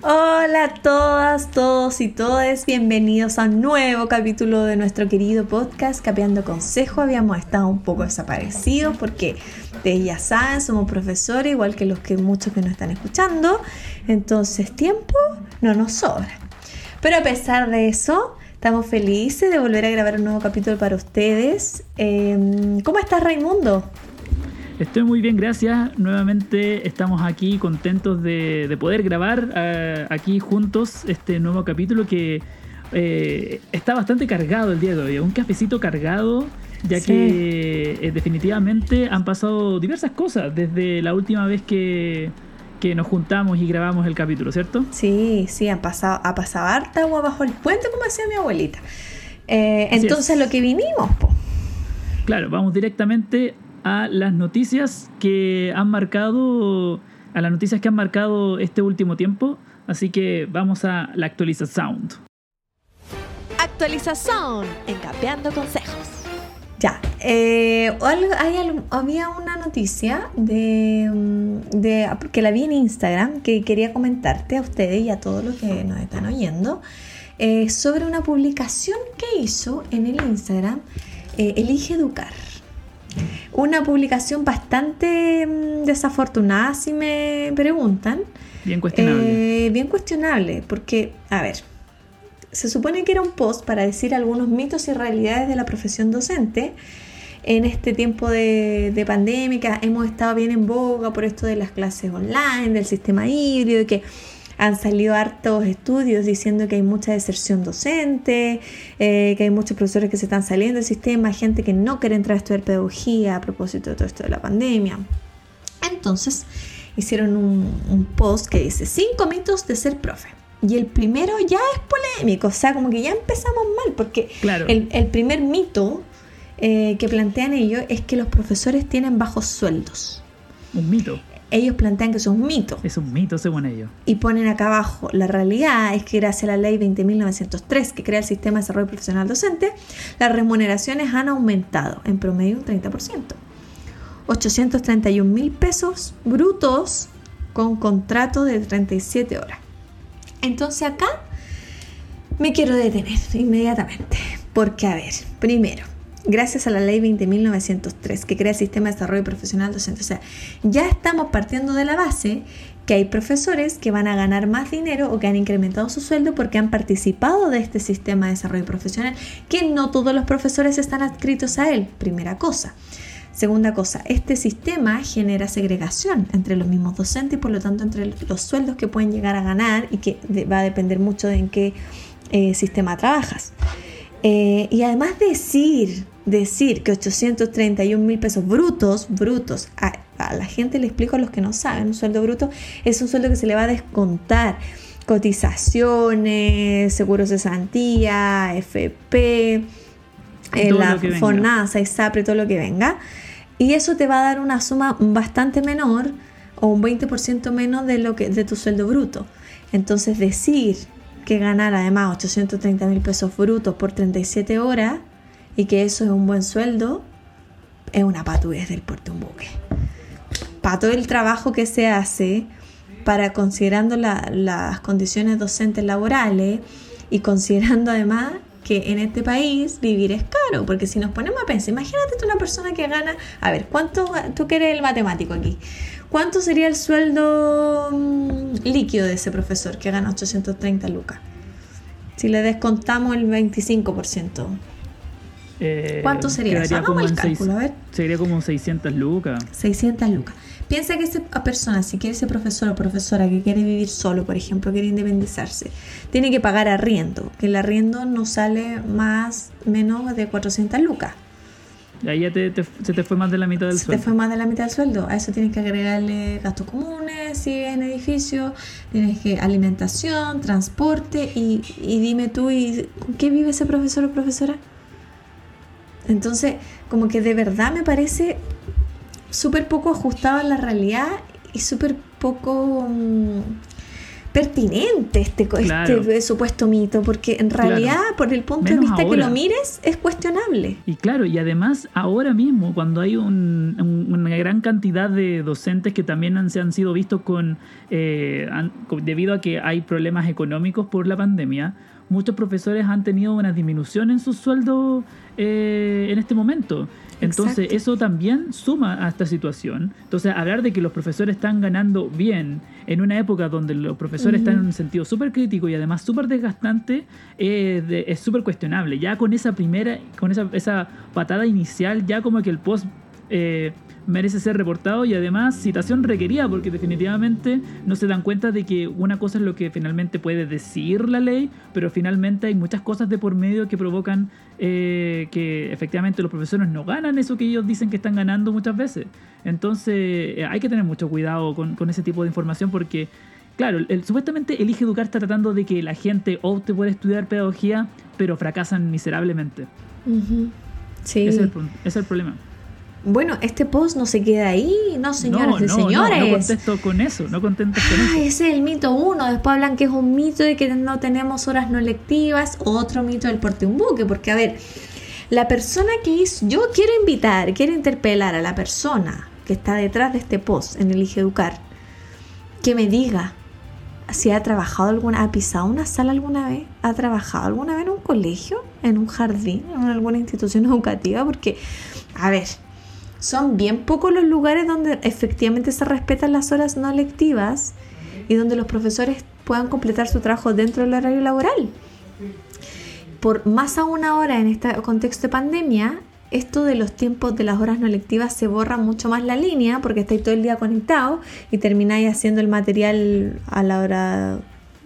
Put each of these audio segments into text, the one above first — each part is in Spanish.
Hola a todas, todos y todas, bienvenidos a un nuevo capítulo de nuestro querido podcast Capeando Consejo. Habíamos estado un poco desaparecidos porque ustedes ya saben, somos profesores, igual que los que muchos que nos están escuchando. Entonces, tiempo no nos sobra. Pero a pesar de eso, estamos felices de volver a grabar un nuevo capítulo para ustedes. Em, ¿Cómo estás, Raimundo? Estoy muy bien, gracias. Nuevamente estamos aquí contentos de, poder grabar eh, aquí juntos este nuevo capítulo que eh, está bastante cargado el día de hoy. Un cafecito cargado, ya que eh, definitivamente han pasado diversas cosas desde la última vez que, nos juntamos y grabamos el capítulo, ¿cierto? Sí, sí, ha pasado, ha pasado harta agua bajo el puente, como decía mi abuelita. entonces, lo que vinimos, po. Claro, vamos directamente a las noticias que han marcado, a las noticias que han marcado este último tiempo. Así que vamos a la actualización. Actualización en Capeando Consejos. Ya, eh, hay, había una noticia de, mm, de, que la vi en Instagram que quería comentarte a ustedes y a todos los que nos están oyendo eh, sobre una publicación que hizo en el Instagram eh, Elige Educar. Una publicación bastante mm, desafortunada, si me preguntan. Bien cuestionable. Eh, bien cuestionable, porque, a ver, se supone que era un post para decir algunos mitos y realidades de la profesión docente. En este tiempo de, de pandemia hemos estado bien en boga por esto de las clases online, del sistema híbrido, que han salido hartos estudios diciendo que hay mucha deserción docente, eh, que hay muchos profesores que se están saliendo del sistema, gente que no quiere entrar a estudiar pedagogía a propósito de todo esto de la pandemia. Entonces hicieron un, post que dice cinco mitos de ser profe. Y el primero ya es polémico, o sea, como que ya empezamos mal, porque el, primer mito eh, que plantean ellos es que los profesores tienen bajos sueldos. Un mito ellos plantean que es un mito. Es un mito según ellos. Y ponen acá abajo, la realidad es que gracias a la ley 20.903 que crea el sistema de desarrollo profesional docente, las remuneraciones han aumentado en promedio un 30%. 831 mil pesos brutos con contrato de 37 horas. Entonces acá me quiero detener inmediatamente. Porque, a ver, primero, gracias a la ley 20.903 que crea el sistema de desarrollo profesional docente. O sea, ya estamos partiendo de la base que hay profesores que van a ganar más dinero o que han incrementado su sueldo porque han participado de este sistema de desarrollo profesional, que no todos los profesores están adscritos a él, primera cosa. Segunda cosa, este sistema genera segregación entre los mismos docentes y por lo tanto entre los sueldos que pueden llegar a ganar y que va a depender mucho de en qué eh, sistema trabajas. Eh, y además decir decir que 831 mil pesos brutos, brutos, a, la gente le explico a los que no saben, un sueldo bruto es un sueldo que se le va a descontar cotizaciones, seguros de santía, FP, eh, la FONASA, ISAPRE, todo lo que venga. Y eso te va a dar una suma bastante menor o un 20% menos de, lo que, de tu sueldo bruto. Entonces decir que ganar además 830 mil pesos brutos por 37 horas y que eso es un buen sueldo, es una patudez del puerto un buque. Para todo el trabajo que se hace, para considerando las condiciones docentes laborales y considerando además que en este país vivir es caro, porque si nos ponemos a pensar, imagínate tú una persona que gana, a ver, ¿cuánto, tú que eres el matemático aquí, cuánto sería el sueldo mm, líquido de ese profesor que gana 830 lucas? Si le descontamos el 25%. Eh, ¿Cuánto sería eso? Hagamos el cálculo, a ver. Sería como 600 lucas. 600 lucas. Piensa que esa persona, si quiere ser profesor o profesora que quiere vivir solo, por ejemplo, quiere independizarse, tiene que pagar arriendo, que el arriendo no sale más menos de 400 lucas. Ahí ya te, se te fue más de la mitad del se sueldo. Se te fue más de la mitad del sueldo. A eso tienes que agregarle gastos comunes, si es en edificio, tienes que alimentación, transporte y, y dime tú, ¿y ¿con qué vive ese profesor o profesora? Entonces, como que de verdad me parece súper poco ajustado a la realidad y súper poco, mm, pertinente este, este supuesto mito, porque en realidad, por el punto de vista que lo mires, es cuestionable. Y claro, y además ahora mismo, cuando hay una gran cantidad de docentes que también se han sido vistos eh, con, debido a que hay problemas económicos por la pandemia, muchos profesores han tenido una disminución en su sueldo eh, en este momento. Entonces eso también suma a esta situación. Entonces hablar de que los profesores están ganando bien en una época donde los profesores están en un sentido súper crítico y además súper desgastante es súper cuestionable. Ya con esa primera, con esa, esa patada inicial, ya como que el post... Eh, merece ser reportado y además citación requerida porque definitivamente no se dan cuenta de que una cosa es lo que finalmente puede decir la ley, pero finalmente hay muchas cosas de por medio que provocan eh, que efectivamente los profesores no ganan eso que ellos dicen que están ganando muchas veces. Entonces eh, hay que tener mucho cuidado con, ese tipo de información porque... Claro, el, supuestamente Elige Educar está tratando de que la gente opte por estudiar pedagogía, pero fracasan miserablemente. Sí. Ese es, el, es el problema. Bueno, este post no se queda ahí, no señoras y señores. No, no, contesto con eso, no contento con eso. Ese es el mito uno. Después hablan que es un mito de que no tenemos horas no lectivas. Otro mito del porte un buque. Porque, a ver, la persona que hizo. Yo quiero invitar, quiero interpelar a la persona que está detrás de este post en Elige Educar. Que me diga si ha trabajado alguna, ha pisado una sala alguna vez, ha trabajado alguna vez en un colegio, en un jardín, en alguna institución educativa. Porque, a ver son bien pocos los lugares donde efectivamente se respetan las horas no lectivas y donde los profesores puedan completar su trabajo dentro del horario laboral. Por más aún ahora en este contexto de pandemia, esto de los tiempos de las horas no lectivas se borra mucho más la línea porque estáis todo el día conectado y termináis haciendo el material a la hora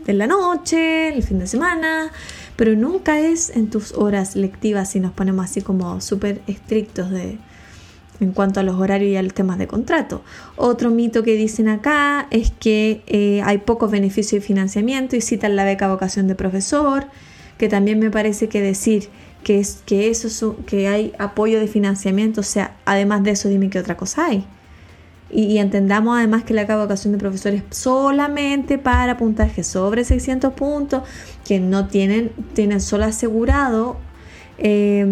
de la noche, el fin de semana, pero nunca es en tus horas lectivas si nos ponemos así como súper estrictos de, en cuanto a los horarios y a los temas de contrato. Otro mito que dicen acá es que eh, hay pocos beneficios de financiamiento y citan la beca vocación de profesor, que también me parece que decir que, es, que, eso que hay apoyo de financiamiento, o sea, además de eso dime qué otra cosa hay. Y, entendamos además que la beca vocación de profesor es solamente para puntaje sobre 600 puntos, que no tienen, tienen solo asegurado eh,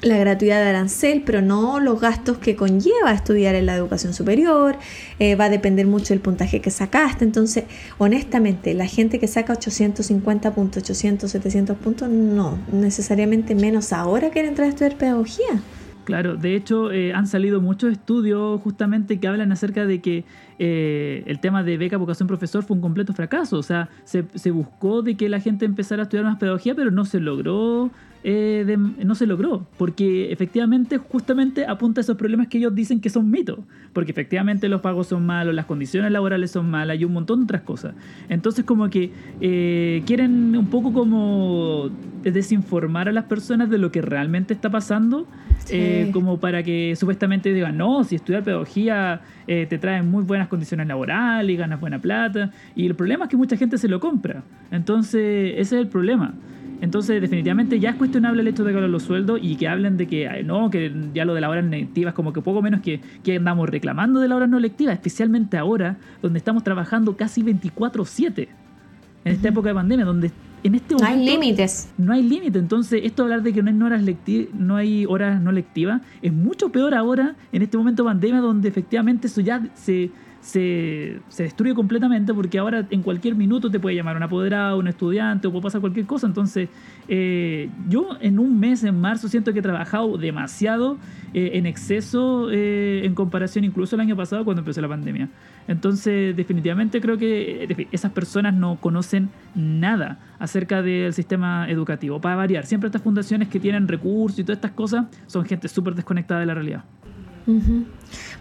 la gratuidad de arancel, pero no los gastos que conlleva estudiar en la educación superior, eh, va a depender mucho del puntaje que sacaste, entonces honestamente la gente que saca 850 puntos, 800, 700 puntos, no, necesariamente menos ahora quiere entrar a estudiar pedagogía. Claro, de hecho eh, han salido muchos estudios justamente que hablan acerca de que eh, el tema de beca vocación profesor fue un completo fracaso. O sea, se, se, buscó de que la gente empezara a estudiar más pedagogía, pero no se logró eh, no se logró, porque efectivamente justamente apunta a esos problemas que ellos dicen que son mitos, porque efectivamente los pagos son malos, las condiciones laborales son malas y un montón de otras cosas. Entonces como que eh, quieren un poco como desinformar a las personas de lo que realmente está pasando, eh, como para que supuestamente digan, no, si estudiar pedagogía te trae muy buenas condiciones laborales y ganas buena plata, y el problema es que mucha gente se lo compra. Entonces ese es el problema. Entonces, definitivamente ya es cuestionable el hecho de que hablen los sueldos y que hablen de que no, que ya lo de las horas no lectivas, como que poco menos que, que andamos reclamando de la hora no lectiva, especialmente ahora, donde estamos trabajando casi 24-7, en esta época de pandemia, donde en este momento. No hay límites. No hay límite. Entonces, esto de hablar de que no hay horas, no hay horas no lectivas es mucho peor ahora, en este momento de pandemia, donde efectivamente eso ya se se, destruye completamente porque ahora en cualquier minuto te puede llamar un apoderado, un estudiante o puede pasar cualquier cosa. Entonces, eh, yo en un mes, en marzo, siento que he trabajado demasiado eh, en exceso eh, en comparación incluso el año pasado cuando empezó la pandemia. Entonces, definitivamente creo que esas personas no conocen nada acerca del sistema educativo. Para variar, siempre estas fundaciones que tienen recursos y todas estas cosas son gente súper desconectada de la realidad.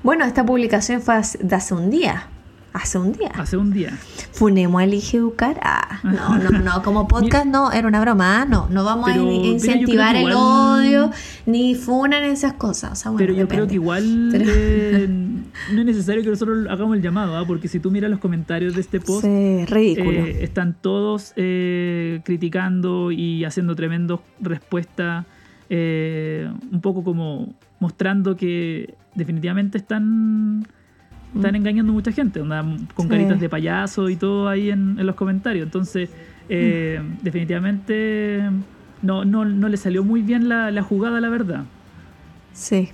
Bueno, esta publicación fue de hace un día. Hace un día. Hace un día. Funemo Elige Educar. Ah, no, no, no. Como podcast no, era una broma. Ah, no, no vamos a incentivar el odio ni funan esas cosas. pero yo creo que igual eh, no es necesario que nosotros hagamos el llamado, ¿ah? porque si tú miras los comentarios de este post, ridículo. Eh, están todos eh, criticando y haciendo tremendas respuestas. un poco como mostrando que definitivamente están están mm. engañando mucha gente, con caritas de payaso y todo ahí en, los comentarios. Entonces, eh, mm. definitivamente no, no, no, le salió muy bien la, la jugada, la verdad. Sí.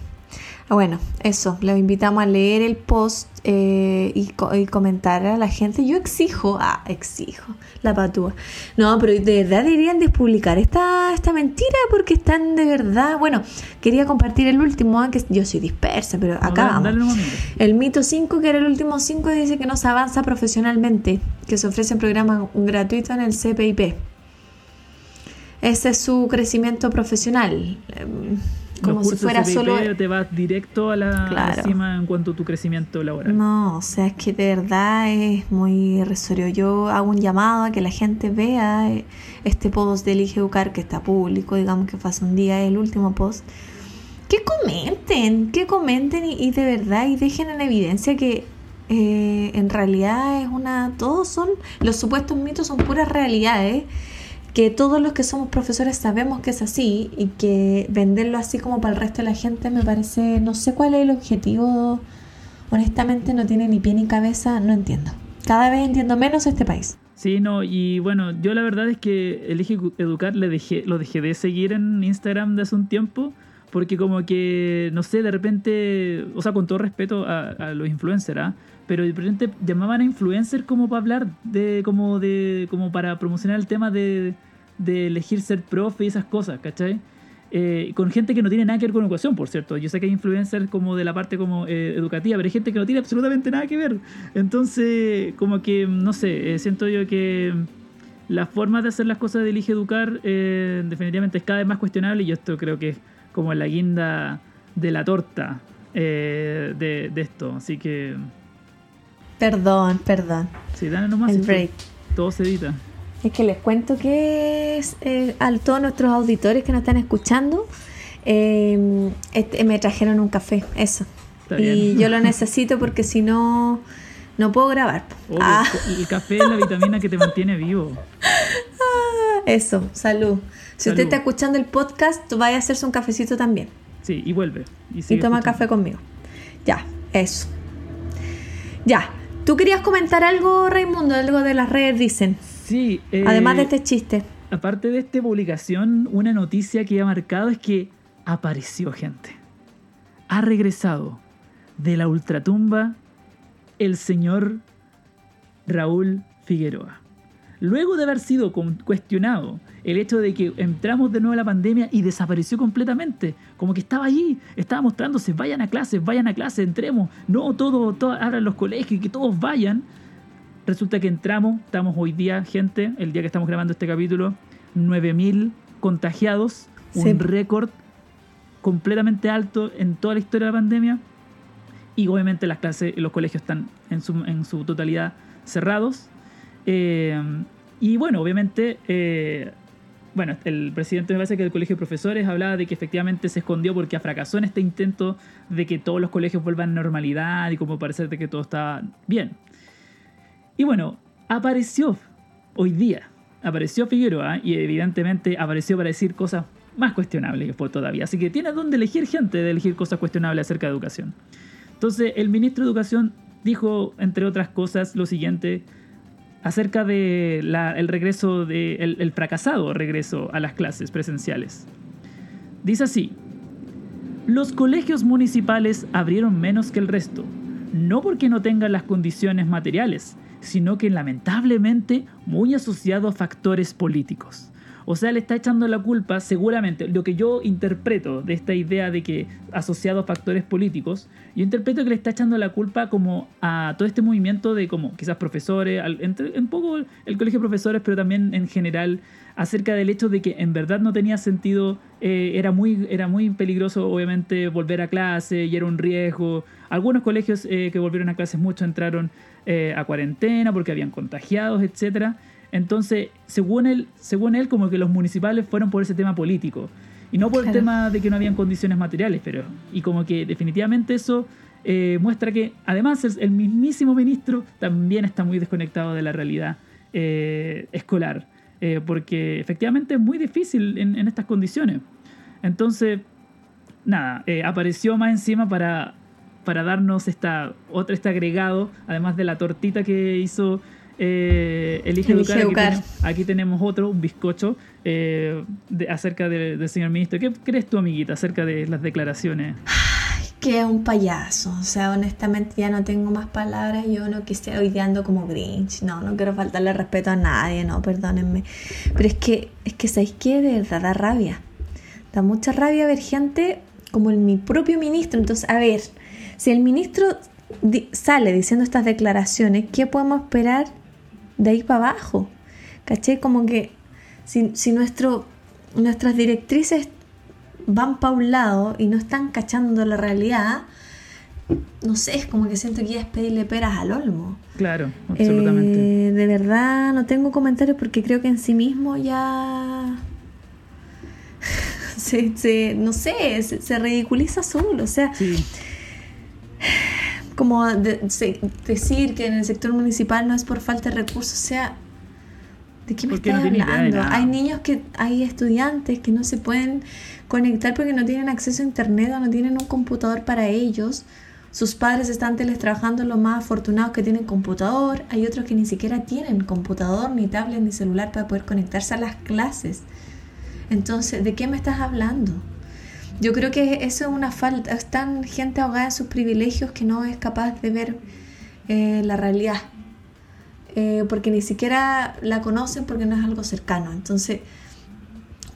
Ah, bueno, eso, los invitamos a leer el post eh, y, comentar a la gente. Yo exijo, ah, exijo, la patúa. No, pero de verdad deberían despublicar esta, esta mentira porque están de verdad. Bueno, quería compartir el último, ah, que yo soy dispersa, pero acá vamos. El mito 5, que era el último 5, dice que no se avanza profesionalmente, que se ofrecen programas gratuitos en el CPIP. Ese es su crecimiento profesional. Em, como si fuera solo te vas directo a la, cima en cuanto a tu crecimiento laboral. No, o sea, es que de verdad es muy irrisorio. Yo hago un llamado a que la gente vea eh, este post de Elige Educar que está público, digamos que fue hace un día el último post. Que comenten, que comenten y, de verdad y dejen en evidencia que eh, en realidad es una. Todos son. Los supuestos mitos son puras realidades que todos los que somos profesores sabemos que es así y que venderlo así como para el resto de la gente me parece, no sé cuál es el objetivo, honestamente no tiene ni pie ni cabeza, no entiendo. Cada vez entiendo menos este país. Sí, no, y bueno, yo la verdad es que Elige Educar le dejé, lo dejé de seguir en Instagram de hace un tiempo, porque como que, no sé, de repente, o sea, con todo respeto a, los influencers, ¿ah? Pero de repente llamaban a influencers como para hablar de, como de, como para promocionar el tema de, de elegir ser profe y esas cosas, ¿cachai? Eh, con gente que no tiene nada que ver con educación, por cierto. Yo sé que hay influencers como de la parte como eh, educativa, pero hay gente que no tiene absolutamente nada que ver. Entonces, como que, no sé, eh, siento yo que la forma de hacer las cosas de Elige Educar definitivamente es cada vez más cuestionable y yo esto creo que es como la guinda de la torta de, de esto. Así que Perdón, perdón. Sí, dale nomás. El break. Todo se edita. Es que les cuento que eh, a todos nuestros auditores que nos están escuchando, eh, este, me trajeron un café, eso. y yo lo necesito porque si no, no puedo grabar. Ah. El café es la vitamina que te mantiene vivo. Ah, eso, salud. Si usted está escuchando el podcast, vaya a hacerse un cafecito también. Sí, y vuelve. Y, toma café conmigo. Ya, eso. Ya, ¿Tú querías comentar algo, Raimundo? Algo de las redes, dicen. Sí. Eh, Además de este chiste. Aparte de esta publicación, una noticia que ha marcado es que apareció gente. Ha regresado de la ultratumba el señor Raúl Figueroa. Luego de haber sido cuestionado el hecho de que entramos de nuevo a la pandemia y desapareció completamente, como que estaba allí, estaba mostrándose, vayan a clases, vayan a clases, entremos, no todo, todo abran los colegios y que todos vayan. Resulta que entramos, estamos hoy día, gente, el día que estamos grabando este capítulo, 9.000 contagiados, un récord completamente alto en toda la historia de la pandemia. Y obviamente las clases, los colegios están en su, en su totalidad cerrados. Eh, y bueno, obviamente, eh, bueno, el presidente me parece que el colegio de profesores hablaba de que efectivamente se escondió porque fracasó en este intento de que todos los colegios vuelvan a normalidad y como parecer de que todo estaba bien. Y bueno, apareció hoy día, apareció Figueroa y evidentemente apareció para decir cosas más cuestionables que fue todavía. Así que tiene donde elegir gente de elegir cosas cuestionables acerca de educación. Entonces, el ministro de Educación dijo, entre otras cosas, lo siguiente acerca de el regreso de el, fracasado regreso a las clases presenciales. Dice así: Los colegios municipales abrieron menos que el resto, no porque no tengan las condiciones materiales, sino que lamentablemente muy asociado a factores políticos. O sea, le está echando la culpa, seguramente, lo que yo interpreto de esta idea de que asociado a factores políticos, yo interpreto que le está echando la culpa como a todo este movimiento de como quizás profesores, entre, un poco el colegio de profesores, pero también en general, acerca del hecho de que en verdad no tenía sentido, eh, era, muy, era muy peligroso obviamente volver a clase y era un riesgo. Algunos colegios eh, que volvieron a clases mucho entraron eh, a cuarentena porque habían contagiados, etcétera. Entonces, según él, según él, como que los municipales fueron por ese tema político. Y no por el tema de que no habían condiciones materiales, pero. Y como que definitivamente eso eh, muestra que, además, el, mismísimo ministro también está muy desconectado de la realidad eh, escolar. Eh, porque efectivamente es muy difícil en, en estas condiciones. Entonces, nada, apareció más encima para para darnos esta, otra, este agregado, además de la tortita que hizo eh, Elige, Educar. Aquí, tenemos, otro, un bizcocho, eh, acerca del señor ministro. ¿Qué crees tú, amiguita, acerca de las declaraciones? Ay, que es un payaso. O sea, honestamente ya no tengo más palabras. Yo no quisiera hoy ando como Grinch. No, no quiero faltarle respeto a nadie, no, perdónenme. Pero es que, es que ¿sabéis qué? De verdad da rabia. Da mucha rabia ver gente como el, mi propio ministro. Entonces, a ver, si el ministro sale diciendo estas declaraciones, ¿qué podemos esperar de ahí para abajo. ¿Caché? Como que si, nuestro, nuestras directrices van para un lado y no están cachando la realidad, no sé, es como que siento que ya es pedirle peras al olmo. Claro, absolutamente. Eh, de verdad no tengo comentarios porque creo que en sí mismo ya... se, no sé, se, ridiculiza solo. O sea, como decir que en el sector municipal no es por falta de recursos, o sea, ¿de qué me estás hablando? hay niños que, hay estudiantes que no se pueden conectar porque no tienen acceso a internet o no tienen un computador para ellos. Sus padres están teletrabajando, los más afortunados que tienen computador. Hay otros que ni siquiera tienen computador, ni tablet, ni celular para poder conectarse a las clases. Entonces, ¿de qué me estás hablando? Yo creo que eso es una falta. Están gente ahogada en sus privilegios que no es capaz de ver eh, la realidad. Eh, porque ni siquiera la conocen porque no es algo cercano. Entonces,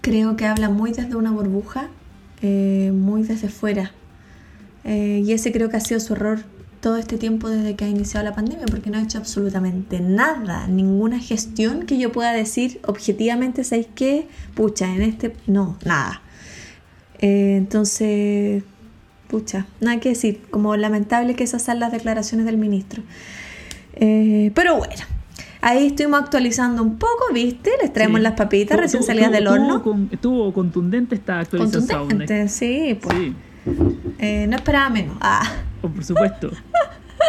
creo que habla muy desde una burbuja, eh, muy desde fuera. y ese creo que ha sido su error todo este tiempo desde que ha iniciado la pandemia, porque no ha hecho absolutamente nada, ninguna gestión que yo pueda decir objetivamente, ¿sabéis qué? Pucha, en este, no, nada. Eh, entonces, pucha, nada que decir, como lamentable que esas sean las declaraciones del ministro. Eh, pero bueno, ahí estuvimos actualizando un poco, ¿viste? Les traemos las papitas recién salidas del horno. Estuvo, contundente esta actualización. Contundente, sí, pues. Eh, no esperaba menos. Ah. Oh, por supuesto.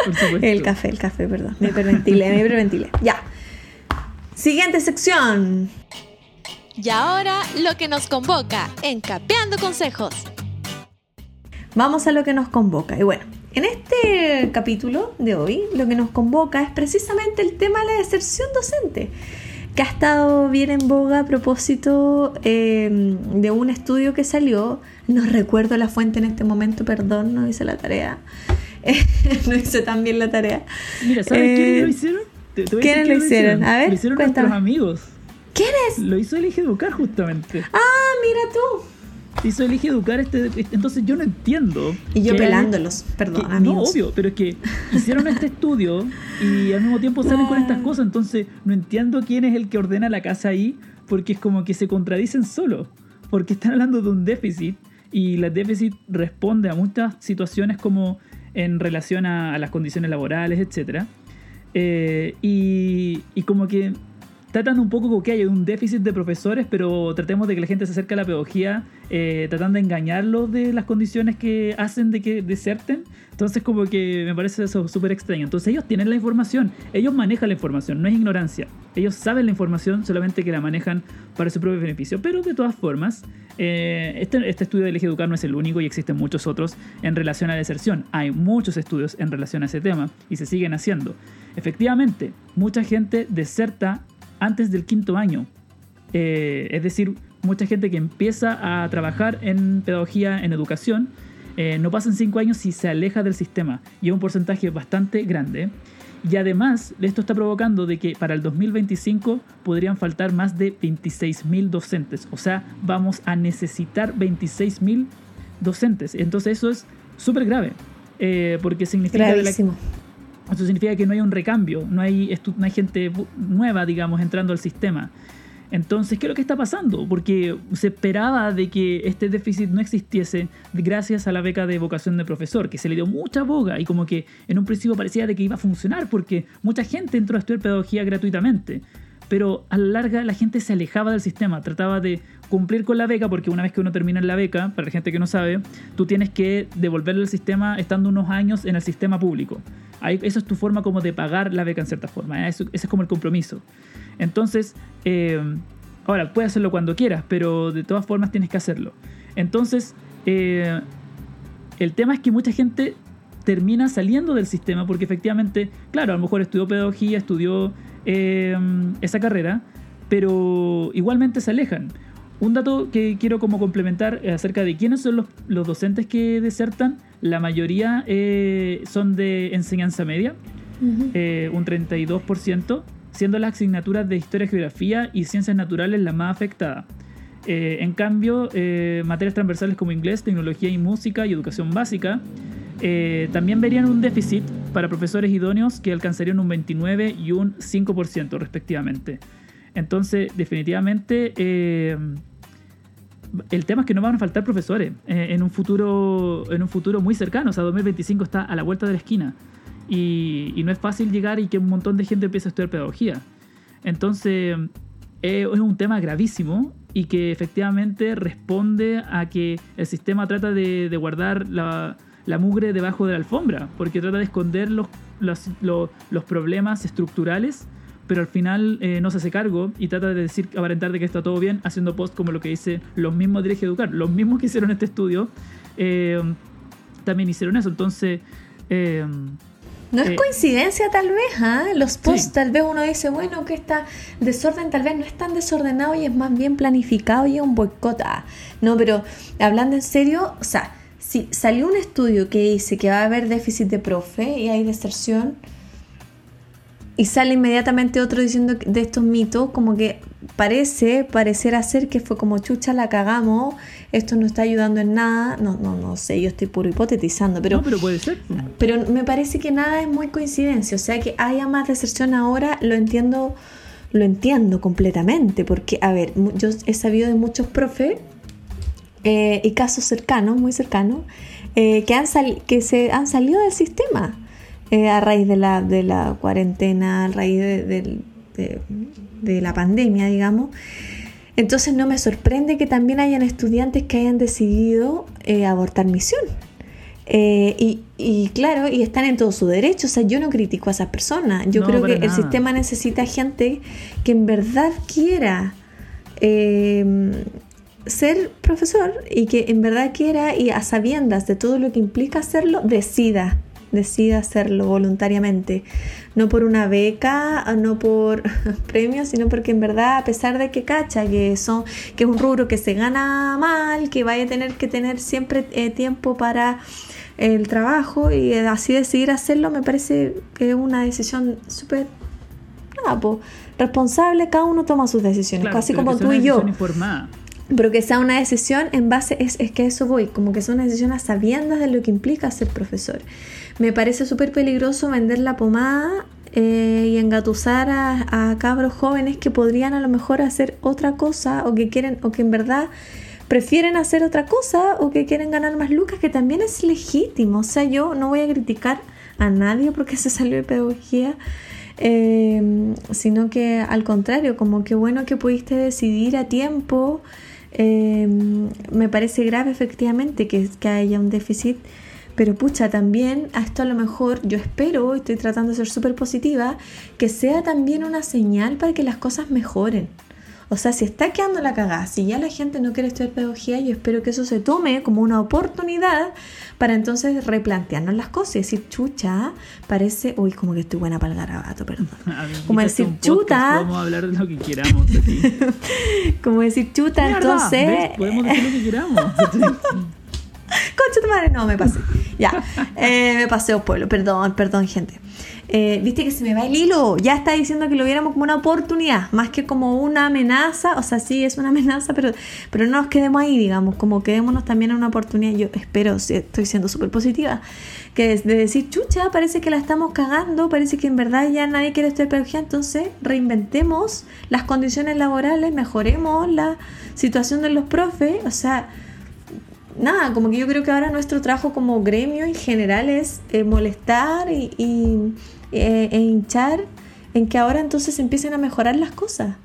Por supuesto. El café, el café, perdón. Me hiperventilé, me hiperventilé. Ya. Siguiente sección. Y ahora lo que nos convoca en Capeando Consejos. Vamos a lo que nos convoca. Y bueno, en este capítulo de hoy lo que nos convoca es precisamente el tema de la deserción docente, que ha estado bien en boga a propósito em, de un estudio que salió. No recuerdo la fuente en este momento, perdón, no hice la tarea. no hice tan bien la tarea. Mira, ¿sabes quiénes lo eh, hicieron? ¿Quiénes lo hicieron? A ver, lo hicieron nuestros amigos. ¿Quién es? Lo hizo Elige Educar justamente. Ah, mira tú. Hizo Elige Educar este, este, Entonces yo no entiendo. Y yo pelándolos, perdón. amigos. No, obvio, pero es que hicieron este estudio y al mismo tiempo salen con estas cosas. Entonces no entiendo quién es el que ordena la casa ahí, porque es como que se contradicen solo. Porque están hablando de un déficit y el déficit responde a muchas situaciones como en relación a, las condiciones laborales, etc. Eh, y, y como que tratan un poco que hay un déficit de profesores, pero tratemos de que la gente se acerque a la pedagogía, eh, tratando de engañarlos de las condiciones que hacen de que deserten. Entonces como que me parece eso súper extraño. Entonces ellos tienen la información, ellos manejan la información, no es ignorancia. Ellos saben la información, solamente que la manejan para su propio beneficio. Pero de todas formas, eh, este, este, estudio de Elige Educar no es el único y existen muchos otros en relación a deserción. Hay muchos estudios en relación a ese tema y se siguen haciendo. Efectivamente, mucha gente deserta antes del quinto año. Eh, es decir, mucha gente que empieza a trabajar en pedagogía, en educación, eh, no pasan cinco años si se aleja del sistema. Y es un porcentaje bastante grande. Y además, esto está provocando de que para el 2025 podrían faltar más de 26.000 docentes. O sea, vamos a necesitar 26.000 docentes. Entonces eso es súper grave. Eh, porque significa... Eso significa que no hay un recambio, no hay, no hay gente nueva, digamos, entrando al sistema. Entonces, ¿qué es lo que está pasando? Porque se esperaba de que este déficit no existiese gracias a la beca de vocación de profesor, que se le dio mucha boga y como que en un principio parecía de que iba a funcionar porque mucha gente entró a estudiar pedagogía gratuitamente. Pero a la larga la gente se alejaba del sistema, trataba de cumplir con la beca, porque una vez que uno termina en la beca, para la gente que no sabe, tú tienes que devolverle al sistema estando unos años en el sistema público. Ahí, eso es tu forma como de pagar la beca en cierta forma. ese es como el compromiso. Entonces, eh, ahora, puedes hacerlo cuando quieras, pero de todas formas tienes que hacerlo. Entonces, eh, el tema es que mucha gente termina saliendo del sistema porque efectivamente, claro, a lo mejor estudió pedagogía, estudió esa carrera, pero igualmente se alejan. Un dato que quiero como complementar acerca de quiénes son los, docentes que desertan, la mayoría eh, son de enseñanza media, eh, un 32%, siendo las asignaturas de historia, geografía y ciencias naturales las más afectadas. Eh, en cambio, materias transversales como inglés, tecnología y música y educación básica también verían un déficit para profesores idóneos que alcanzarían un 29 y un 5% respectivamente. Entonces, definitivamente, eh, el tema es que no van a faltar profesores eh, en, un futuro, en un futuro muy cercano. O sea, 2025 está a la vuelta de la esquina. Y, no es fácil llegar y que un montón de gente empiece a estudiar pedagogía. Entonces, eh, es un tema gravísimo y que efectivamente responde a que el sistema trata de, guardar la, mugre debajo de la alfombra, porque trata de esconder los, los problemas estructurales pero al final eh, no se hace cargo y trata de decir, aparentar de que está todo bien, haciendo post como lo que dice los mismos Dirige Educar. Los mismos que hicieron este estudio eh, también hicieron eso. Entonces. Eh, no es coincidencia tal vez, ¿ah? Los posts tal vez uno dice, bueno, que está desorden tal vez no es tan desordenado y es más bien planificado y es un boicot. Ah, no, pero hablando en serio, o sea, si salió un estudio que dice que va a haber déficit de profe y hay deserción, y sale inmediatamente otro diciendo de estos mitos, como que parece, parecer ser que fue como chucha, la cagamos, esto no está ayudando en nada, no, no, no sé, yo estoy puro hipotetizando, pero... No, pero puede ser. Pero me parece que nada es muy coincidencia, o sea, que haya más deserción ahora, lo entiendo, lo entiendo completamente, porque, a ver, yo he sabido de muchos profes eh, y casos cercanos, muy cercanos, eh, que, han que se han salido del sistema eh, a raíz de la, de la cuarentena, a raíz de, la pandemia, digamos. Entonces no me sorprende que también hayan estudiantes que hayan decidido eh, abortar misión. Eh, y, claro, y están en todo su derecho. O sea, yo no critico a esas personas. Yo creo que el sistema necesita gente que en verdad quiera ser profesor y que en verdad quiera y a sabiendas de todo lo que implica hacerlo, decida decida hacerlo voluntariamente, no por una beca, no por premios, sino porque en verdad a pesar de que cacha que son que es un rubro que se gana mal, que vaya a tener que tener siempre eh, tiempo para el trabajo y así decidir hacerlo, me parece que es una decisión súper responsable, cada uno toma sus decisiones, casi como tú y yo. Pero que sea una decisión en base, es, es que eso voy, como que sea una decisión a sabiendas de lo que implica ser profesor. Me parece súper peligroso vender la pomada eh, y engatusar a, cabros jóvenes que podrían a lo mejor hacer otra cosa o que quieren o que en verdad prefieren hacer otra cosa o que quieren ganar más lucas, que también es legítimo. O sea, yo no voy a criticar a nadie porque se salió de pedagogía, eh, sino que al contrario, como que bueno que pudiste decidir a tiempo. Eh, me parece grave efectivamente que, que haya un déficit pero pucha, también a esto a lo mejor yo espero, estoy tratando de ser súper positiva, que sea también una señal para que las cosas mejoren. O sea, si está quedando la cagada, si ya la gente no quiere estudiar pedagogía, yo espero que eso se tome como una oportunidad para entonces replantearnos las cosas y decir, chucha, parece, uy, como que estoy buena para el garabato, perdón. como decir, chuta. Vamos a hablar de lo que queramos. como decir, chuta, entonces. Podemos decir lo que queramos. Concha tu madre, no, me pasé. Ya, eh, me pasé un pueblo, perdón, perdón, gente. Eh, Viste que se me va el hilo. Ya está diciendo que lo viéramos como una oportunidad, más que como una amenaza. O sea, sí es una amenaza, pero, pero no nos quedemos ahí, digamos, como quedémonos también en una oportunidad. Yo espero, estoy siendo súper positiva, que de decir, chucha, parece que la estamos cagando, parece que en verdad ya nadie quiere estudiar pedagogía, entonces reinventemos las condiciones laborales, mejoremos la situación de los profes, o sea nada, como que yo creo que ahora nuestro trabajo como gremio en general es eh, molestar y, eh, e hinchar en que ahora entonces empiecen a mejorar las cosas.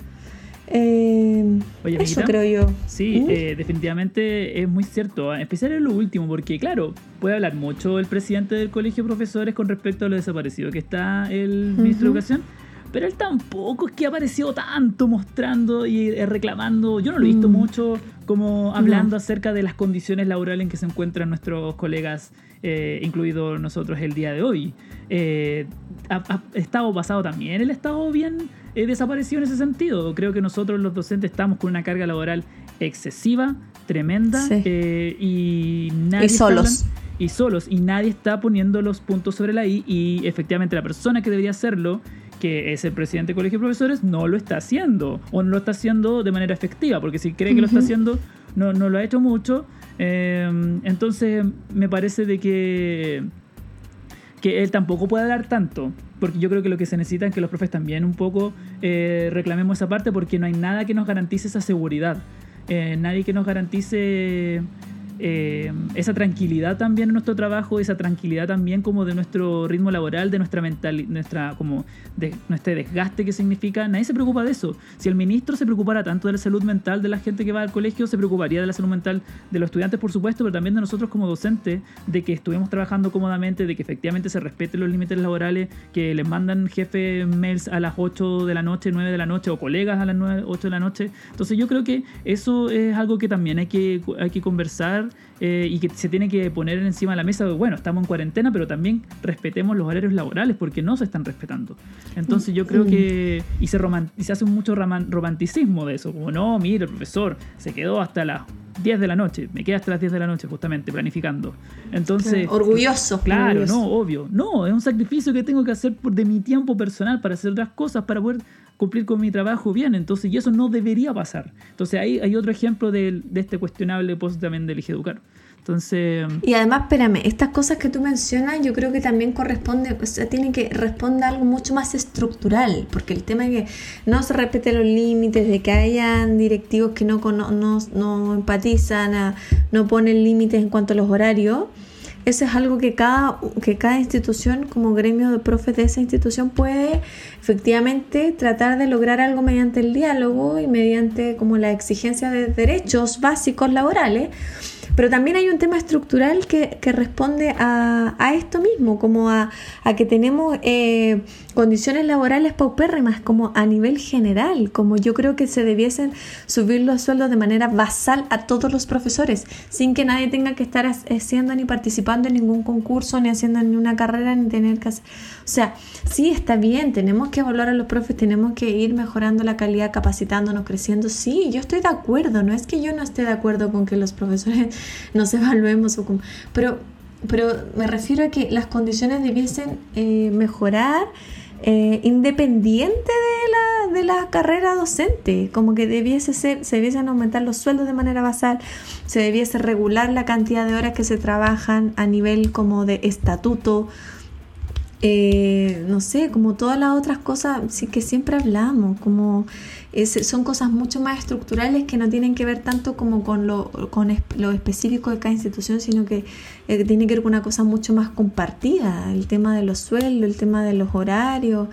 Eh, eso creo yo. Sí, ¿Mm? definitivamente es muy cierto, especial en lo último, porque claro, puede hablar mucho el presidente del colegio de profesores con respecto a lo desaparecido que está el ministro de Educación, pero él tampoco es que ha aparecido tanto mostrando y eh, reclamando. Yo no lo he visto mm. mucho como hablando acerca de las condiciones laborales en que se encuentran nuestros colegas, eh, incluidos nosotros el día de hoy. Eh, ha, estado pasado también, ha estado bien desaparecido en ese sentido. Creo que nosotros los docentes estamos con una carga laboral excesiva, tremenda y nadie... Y solos y solos y nadie está poniendo los puntos sobre la I y efectivamente la persona que debería hacerlo que es el presidente del colegio de profesores no lo está haciendo o no lo está haciendo de manera efectiva porque si cree que lo está haciendo no, no lo ha hecho mucho em, entonces me parece de que que él tampoco puede hablar tanto porque yo creo que lo que se necesita es que los profes también un poco eh, reclamemos esa parte porque no hay nada que nos garantice esa seguridad. Eh, nadie que nos garantice eh, esa tranquilidad también en nuestro trabajo, esa tranquilidad también como de nuestro ritmo laboral, de nuestra mental, nuestra como de nuestro desgaste que significa. Nadie se preocupa de eso. Si el ministro se preocupara tanto de la salud mental de la gente que va al colegio, se preocuparía de la salud mental de los estudiantes, por supuesto, pero también de nosotros como docentes, de que estuvimos trabajando cómodamente, de que efectivamente se respeten los límites laborales, que les mandan jefe mails a las 8 de la noche, 9 de la noche, o colegas a las 9, 8 de la noche. Entonces yo creo que eso es algo que también hay que, hay que conversar eh, y que se tiene que poner encima de la mesa, bueno, estamos en cuarentena, pero también respetemos los horarios laborales porque no se están respetando. Entonces yo creo que, y se, y se hace mucho romanticismo de eso, como no, mire, el profesor se quedó hasta las 10 de la noche, me queda hasta las 10 de la noche justamente planificando. Entonces, orgulloso. Claro, no, obvio. No, es un sacrificio que tengo que hacer de mi tiempo personal para hacer otras cosas, para poder cumplir con mi trabajo bien. Entonces, y eso no debería pasar. Entonces, ahí hay otro ejemplo de, este cuestionable post también del Educar. Entonces. Y además, espérame, estas cosas que tú mencionas, yo creo que también corresponde, o sea, tiene que responder algo mucho más estructural, porque el tema es que no se respeten los límites, de que hayan directivos que no, no, no empatizan, no ponen límites en cuanto a los horarios eso es algo que cada, que cada institución, como gremio de profes de esa institución, puede efectivamente tratar de lograr algo mediante el diálogo y mediante como la exigencia de derechos básicos laborales. Pero también hay un tema estructural que, responde a, esto mismo, como a, que tenemos eh, condiciones laborales paupérrimas, como a nivel general, como yo creo que se debiesen subir los sueldos de manera basal a todos los profesores, sin que nadie tenga que estar haciendo ni participando en ningún concurso, ni haciendo ni una carrera, ni tener que hacer... O sea, sí está bien, tenemos que evaluar a los profes, tenemos que ir mejorando la calidad, capacitándonos, creciendo. Sí, yo estoy de acuerdo, no es que yo no esté de acuerdo con que los profesores nos evaluemos, o pero, pero me refiero a que las condiciones debiesen eh, mejorar. Eh, independiente de la, de la carrera docente, como que debiese ser, se debiesen aumentar los sueldos de manera basal, se debiese regular la cantidad de horas que se trabajan a nivel como de estatuto, eh, no sé, como todas las otras cosas que siempre hablamos, como son cosas mucho más estructurales que no tienen que ver tanto como con lo, con lo específico de cada institución, sino que eh, tiene que ver con una cosa mucho más compartida, el tema de los sueldos, el tema de los horarios,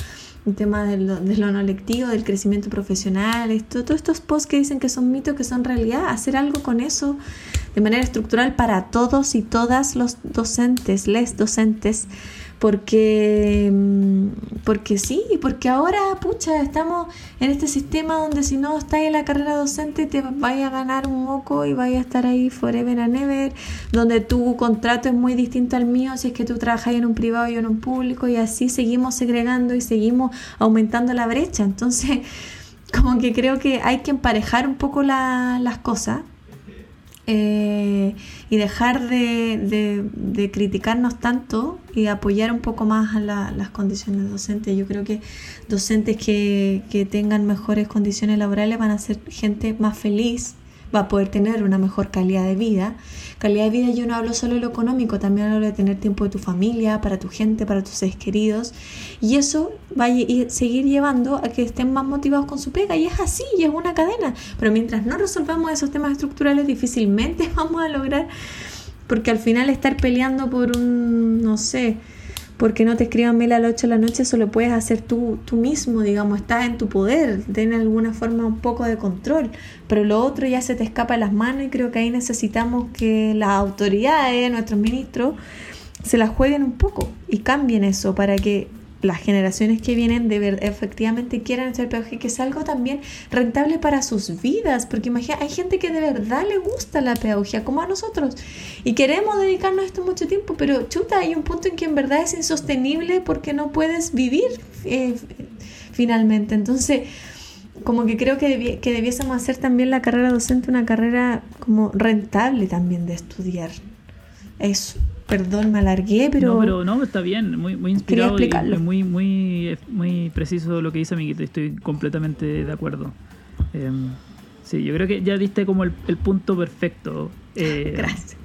el tema de lo, de no lectivo, del crecimiento profesional, esto, todos estos posts que dicen que son mitos, que son realidad, hacer algo con eso de manera estructural para todos y todas los docentes, les docentes, porque, mm, porque sí, porque ahora, pucha, estamos en este sistema donde si no estás en la carrera docente te vaya a ganar un moco y vaya a estar ahí forever and ever, donde tu contrato es muy distinto al mío si es que tú trabajas en un privado y en un público y así seguimos segregando y seguimos aumentando la brecha. Entonces, como que creo que hay que emparejar un poco las cosas eh, y dejar de, criticarnos tanto y apoyar un poco más a las condiciones docentes. Yo creo que docentes que, que tengan mejores condiciones laborales van a ser gente más feliz, va a poder tener una mejor calidad de vida. Calidad de vida yo no hablo solo de lo económico, también hablo de tener tiempo de tu familia, para tu gente, para tus seres queridos. Y eso va a seguir llevando a que estén más motivados con su pega. Y es así, y es una cadena. Pero mientras no resolvamos esos temas estructurales, difícilmente vamos a lograr, porque al final estar peleando por un, no sé, porque no te escriban mail a las 8 de la noche, eso lo puedes hacer tú, tú mismo, digamos, estás en tu poder, ten alguna forma un poco de control, pero lo otro ya se te escapa de las manos y creo que ahí necesitamos que las autoridades, nuestros ministros, se las jueguen un poco y cambien eso para que las generaciones que vienen de ver, efectivamente quieran hacer pedagogía, que es algo también rentable para sus vidas, porque imagina, hay gente que de verdad le gusta la pedagogía, como a nosotros, y queremos dedicarnos a esto mucho tiempo, pero chuta, hay un punto en que en verdad es insostenible porque no puedes vivir eh, finalmente. Entonces, como que creo que, que debiésemos hacer también la carrera docente una carrera como rentable también de estudiar. Eso. Perdón, me alargué, pero. No, pero no, está bien, muy, muy inspirado y muy, muy, muy preciso lo que dice Amiguito. Estoy completamente de acuerdo. Em, sí, yo creo que ya diste como el, punto perfecto. Eh, Gracias.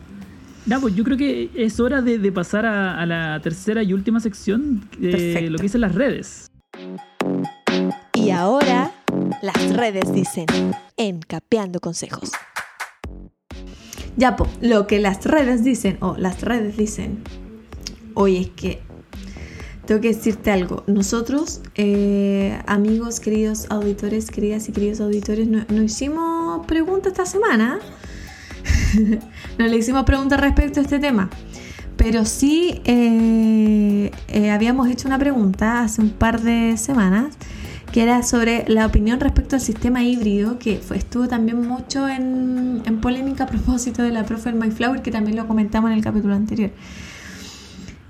No, pues yo creo que es hora de, pasar a, la tercera y última sección, de lo que dicen las redes. Y ahora, las redes dicen, en Capeando Consejos. Ya, po, lo que las redes dicen, o las redes dicen, oye, es que tengo que decirte algo. Nosotros, eh, amigos, queridos auditores, queridas y queridos auditores, no, hicimos preguntas esta semana. no le hicimos preguntas respecto a este tema. Pero sí eh, eh, habíamos hecho una pregunta hace un par de semanas que era sobre la opinión respecto al sistema híbrido, que estuvo también mucho en, polémica a propósito de la profe Flower, que también lo comentamos en el capítulo anterior.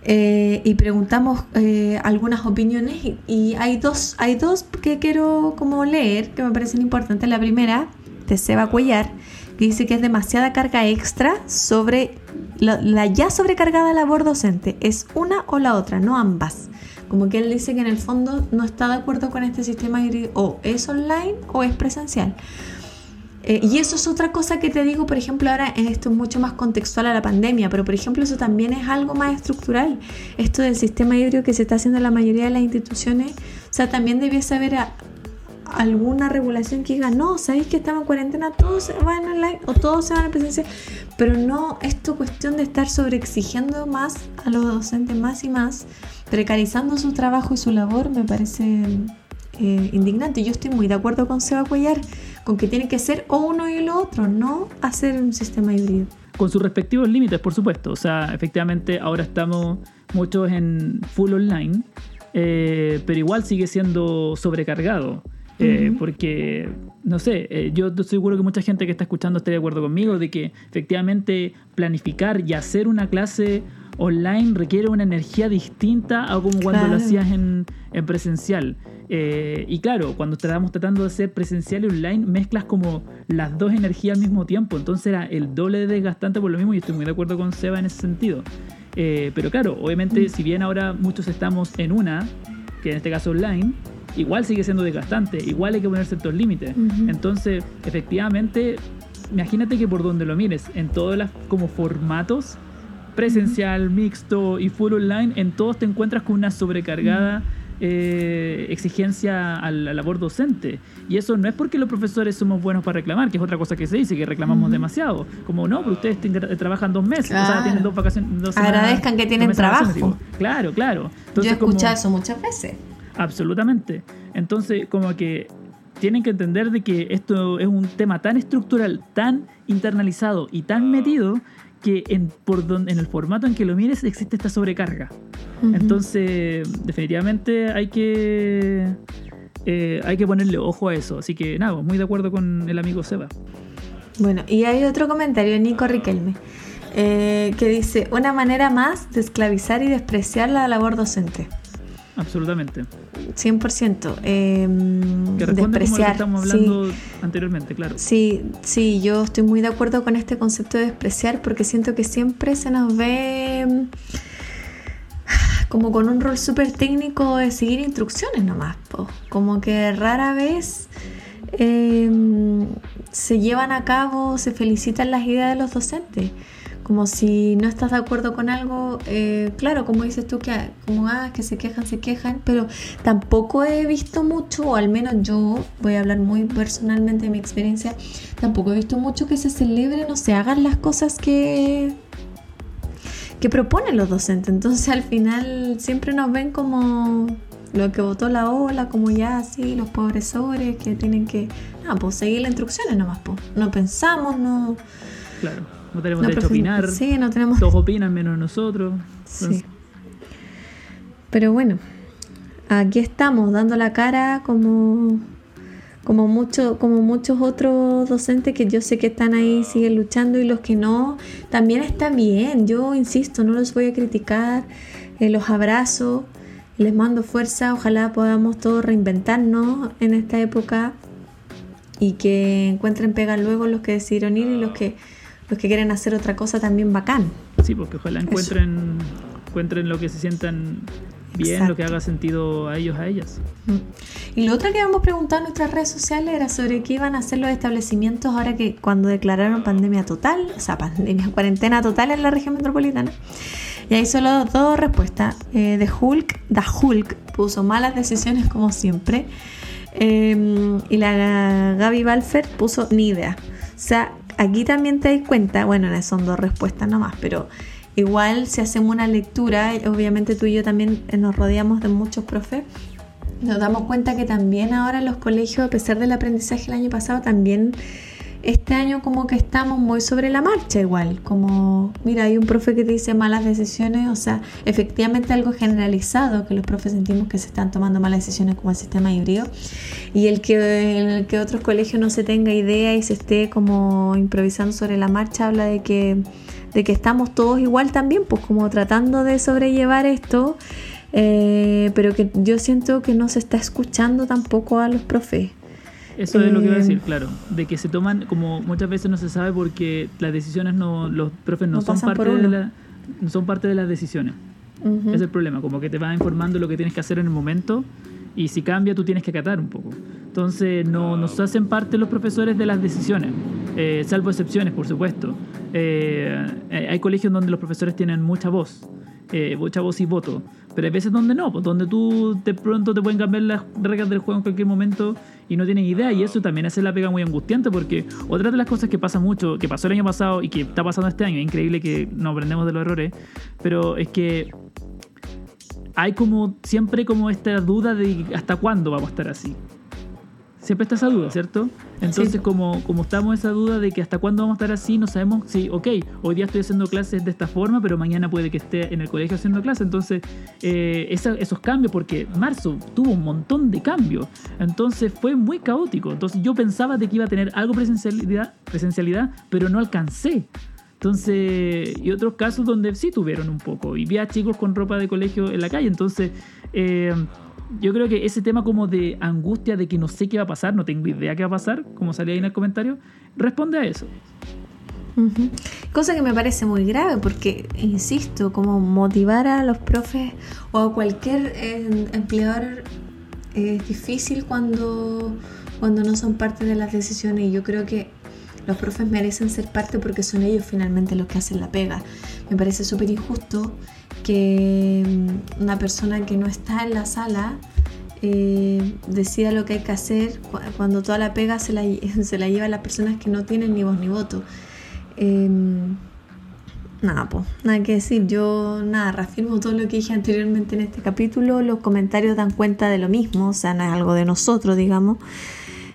Eh, y preguntamos eh, algunas opiniones y, hay, dos, hay dos que quiero como leer que me parecen importantes. La primera, de Seba Cuellar, que dice que es demasiada carga extra sobre la ya sobrecargada labor docente. Es una o la otra, no ambas. Como que él dice que en el fondo no está de acuerdo con este sistema híbrido, o es online o es presencial. Eh, y eso es otra cosa que te digo, por ejemplo, ahora esto es mucho más contextual a la pandemia, pero por ejemplo eso también es algo más estructural. Esto del sistema híbrido que se está haciendo en la mayoría de las instituciones, o sea, también debiese haber alguna regulación que diga, no, sabéis que estamos en cuarentena, todos se van online o todos se van a presencial, pero no, esto cuestión de estar sobreexigiendo más a los docentes más y más precarizando su trabajo y su labor me parece eh, indignante. Yo estoy muy de acuerdo con Seba Cuellar, con que tiene que ser o uno y lo otro, no hacer un sistema híbrido. Con sus respectivos límites, por supuesto. O sea, efectivamente ahora estamos muchos en full online, eh, pero igual sigue siendo sobrecargado. Eh, porque, no sé, yo estoy seguro que mucha gente que está escuchando esté de acuerdo conmigo de que efectivamente planificar y hacer una clase online requiere una energía distinta a como cuando lo hacías en, presencial. Eh, y claro, cuando estábamos tratando de hacer presencial y online, mezclas como las dos energías al mismo tiempo. Entonces era el doble de desgastante por lo mismo y estoy muy de acuerdo con Seba en ese sentido. Eh, pero claro, obviamente, mm. si bien ahora muchos estamos en una, que en este caso online, igual sigue siendo desgastante, igual hay que poner ciertos límites. Entonces, efectivamente, imagínate que por donde lo mires, en todos los como formatos, presencial, mixto y full online, en todos te encuentras con una sobrecargada eh, exigencia a la labor docente. Y eso no es porque los profesores somos buenos para reclamar, que es otra cosa que se dice, que reclamamos demasiado. Como no, pero ustedes trabajan dos meses, o sea, tienen dos vacaciones. Agradezcan que tienen trabajo. Claro, claro. Entonces, Yo he escuchado eso muchas veces. Absolutamente. Entonces, como que tienen que entender de que esto es un tema tan estructural, tan internalizado y tan metido que en, por en el formato en que lo mires existe esta sobrecarga. Entonces, definitivamente hay que, eh, hay que ponerle ojo a eso. Así que nada, muy de acuerdo con el amigo Seba. Bueno, y hay otro comentario, Nico Riquelme, eh, que dice, una manera más de esclavizar y despreciar la labor docente. Absolutamente. 100%. Eh, que despreciar. estamos hablando anteriormente, claro. Sí, sí, yo estoy muy de acuerdo con este concepto de despreciar porque siento que siempre se nos ve mm, como con un rol súper técnico de seguir instrucciones nomás. Como que rara vez em, se llevan a cabo, se felicitan las ideas de los docentes como si no estás de acuerdo con algo, eh, claro, como dices tú, que como ah, que se quejan, se quejan, pero tampoco he visto mucho, o al menos yo voy a hablar muy personalmente de mi experiencia, tampoco he visto mucho que se celebren o se hagan las cosas que que proponen los docentes. Entonces al final siempre nos ven como lo que votó la ola, como ya así, los pobresores que tienen que, ah, pues seguir las instrucciones nomás, pues. No pensamos, no... Claro no tenemos derecho a opinar. Sí, no tenemos. Todos opinan menos nosotros. Sí. Pero bueno, aquí estamos dando la cara como como, mucho, como muchos otros docentes que yo sé que están ahí, siguen luchando y los que no, también está bien. Yo insisto, no los voy a criticar, eh, los abrazo, les mando fuerza, ojalá podamos todos reinventarnos en esta época y que encuentren pega luego los que decidieron ir y los que, los que quieren hacer otra cosa también bacán. Sí, porque ojalá encuentren, encuentren lo que se sientan bien, lo que haga sentido a ellos, a ellas. Mm. Y lo otro que habíamos preguntado en nuestras redes sociales era sobre qué iban a hacer los establecimientos ahora que cuando declararon pandemia total, o sea, pandemia, cuarentena total en la región metropolitana. Y hay solo dos respuestas. Eh, de Hulk, da Hulk puso malas decisiones como siempre. Em, y la Gaby Balfer puso ni idea. O sea, aquí también te das cuenta, bueno, son dos respuestas nomás, pero Igual si hacemos una lectura, obviamente tú y yo también nos rodeamos de muchos profes, nos damos cuenta que también ahora los colegios, a pesar del aprendizaje el año pasado, también este año como que estamos muy sobre la marcha igual, como mira, hay un profe que dice malas decisiones, o sea, efectivamente algo generalizado, que los profes sentimos que se están tomando malas decisiones como el sistema híbrido, y el que en el que otros colegios no se tenga idea y se esté como improvisando sobre la marcha habla de que de que estamos todos igual también, pues como tratando de sobrellevar esto, eh, pero que yo siento que no se está escuchando tampoco a los profes. Eso es lo que iba a decir, eh, claro, de que se toman, como muchas veces no se sabe porque las decisiones no, los profes no, son parte de la, no son parte de las decisiones. Es el problema, como que te va informando lo que tienes que hacer en el momento y si cambia tú tienes que acatar un poco. Entonces no nos hacen parte los profesores de las decisiones, eh, salvo excepciones, por supuesto. Eh, eh, hay colegios donde los profesores tienen mucha voz, mucha voz y voto, pero hay veces donde no, pues, donde tú de pronto te pueden cambiar las reglas del juego en cualquier momento y no tienen idea y eso también hace la pega muy angustiante porque otra de las cosas que pasa mucho, que pasó el año pasado y que está pasando este año, es increíble que no aprendemos de los errores, pero es que hay como siempre como esta duda de hasta cuándo vamos a estar así. Siempre está esa duda, ¿cierto? Entonces, como, como estamos esa duda de que hasta cuándo vamos a estar así, no sabemos si, ok, hoy día estoy haciendo clases de esta forma, pero mañana puede que esté en el colegio haciendo clases. Entonces, eh, esos cambios, porque marzo tuvo un montón de cambios, entonces fue muy caótico. Entonces, yo pensaba de que iba a tener algo presencialidad, presencialidad pero no alcancé. Entonces, y otros casos donde sí tuvieron un poco. Y vi a chicos con ropa de colegio en la calle. Entonces, eh, yo creo que ese tema como de angustia de que no sé qué va a pasar, no tengo idea qué va a pasar, como salía ahí en el comentario, responde a eso. Cosa que me parece muy grave porque, insisto, como motivar a los profes o a cualquier eh, empleador es difícil cuando, cuando no son parte de las decisiones y yo creo que los profes merecen ser parte porque son ellos finalmente los que hacen la pega. Me parece súper injusto que mm, una persona que no está en la sala eh, decida lo que hay que hacer cuando toda la pega se la, se la lleva a las personas que no tienen ni voz ni voto. Em, nada, pues, nada que decir. Yo, nada, reafirmo todo lo que dije anteriormente en este capítulo. Los comentarios dan cuenta de lo mismo, o sea, no es algo de nosotros, digamos.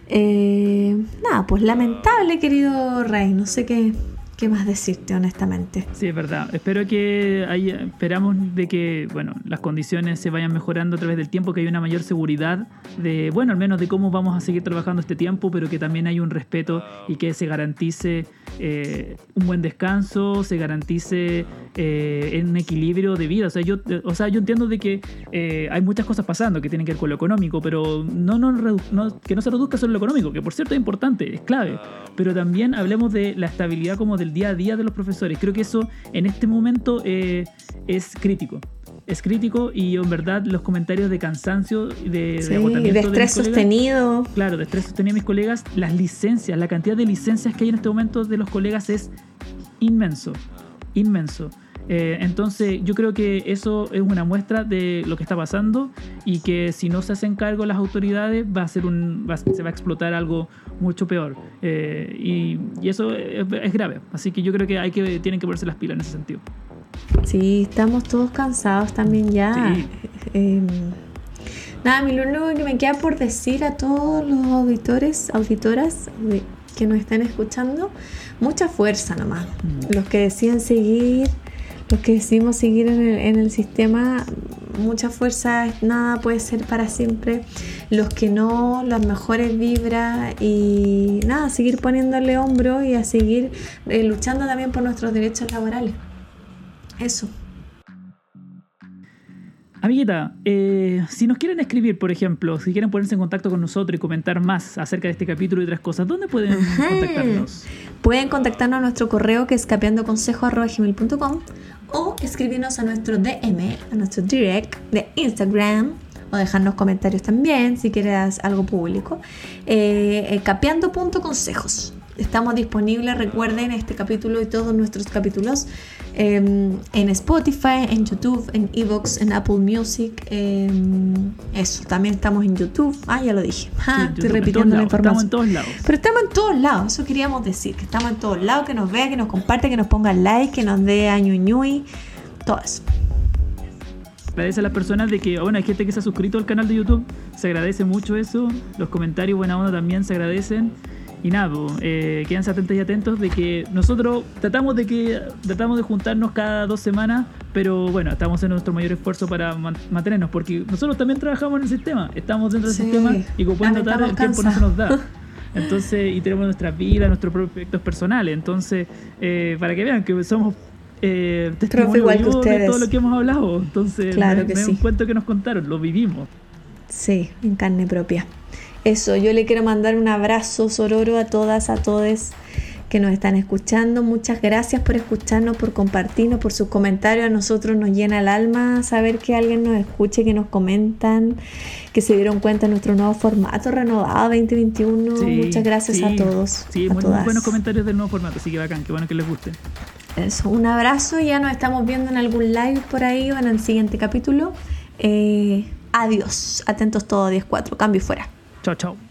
Eh, nada, pues lamentable, querido Rey. No sé qué, qué más decirte, honestamente. Sí, es verdad. Espero que haya, esperamos de que, bueno, las condiciones se vayan mejorando a través del tiempo, que haya una mayor seguridad de, bueno, al menos de cómo vamos a seguir trabajando este tiempo, pero que también haya un respeto y que se garantice eh, un buen descanso, se garantice eh, un equilibrio de vida. O sea, yo, o sea, yo entiendo de que eh, hay muchas cosas pasando que tienen que ver con lo económico, pero no, no, que no se reduzca solo lo económico, que por cierto es importante, es clave, pero también hablemos de la estabilidad como del día a día de los profesores. Creo que eso en este momento eh, es crítico. Es crítico y en verdad los comentarios de cansancio, de, de agotamiento. De estrés sostenido. Claro, de estrés sostenido de mis colegas. Las licencias, la cantidad de licencias que hay en este momento de los colegas es inmenso. Inmenso. Eh, entonces yo creo que eso es una muestra de lo que está pasando y que si no se hacen cargo las autoridades va a ser un, se va a explotar algo mucho peor eh, y, eso es, grave. Así que yo creo que hay que tienen que ponerse las pilas en ese sentido. Sí, estamos todos cansados también ya. Em, nada, mi lo único que me queda por decir a todos los auditores, auditoras que nos están escuchando, mucha fuerza nomás. Mm. Los que deciden seguir los que decidimos seguir en el, sistema, mucha fuerza, nada puede ser para siempre. Los que no, las mejores vibras y nada, seguir poniéndole hombro y a seguir eh, luchando también por nuestros derechos laborales. Eso. Amiguita, eh, si nos quieren escribir, por ejemplo, si quieren ponerse en contacto con nosotros y comentar más acerca de este capítulo y otras cosas, ¿dónde pueden contactarnos? Pueden contactarnos a nuestro correo que es capeandoconsejo.gmail.com o escribirnos a nuestro DM, a nuestro direct de Instagram o dejarnos comentarios también si quieres algo público. Eh, eh capeando.consejos. Estamos disponibles, recuerden, este capítulo y todos nuestros capítulos en Spotify, en YouTube, en Evox, en Apple Music. Em, eso, también estamos en YouTube. Ah, ya lo dije. Ah, estoy repitiendo la información. Estamos en todos lados. Pero estamos en todos lados, eso queríamos decir, que estamos en todos lados, que nos vea, que nos comparte, que nos ponga like, que nos dé añuñui, todo eso agradece a las personas de que, bueno, hay gente que se ha suscrito al canal de YouTube, se agradece mucho eso, los comentarios buena onda también se agradecen. Y nada, eh, quédense atentos y atentos de que nosotros tratamos de que tratamos de juntarnos cada dos semanas, pero bueno, estamos en nuestro mayor esfuerzo para mantenernos, porque nosotros también trabajamos en el sistema, estamos dentro del sistema y como pueden notar, el tiempo no se nos da. Entonces, y tenemos nuestra vida, nuestros proyectos personales. Entonces, eh, para que vean que somos eh, testimonio de todo lo que hemos hablado. Entonces, claro que sí. un cuento que nos contaron, lo vivimos. Sí, en carne propia. Eso, yo le quiero mandar un abrazo sororo a todas, a todos que nos están escuchando. Muchas gracias por escucharnos, por compartirnos, por sus comentarios. A nosotros nos llena el alma saber que alguien nos escuche, que nos comentan, que se dieron cuenta de nuestro nuevo formato renovado 2021. Muchas gracias a todos. Sí, muy, buenos comentarios del nuevo formato, así que bacán, qué bueno que les guste. Eso, un abrazo, ya nos estamos viendo en algún live por ahí o en el siguiente capítulo. Eh, adiós, atentos todos 10-4, cambio fuera. Chao, chao.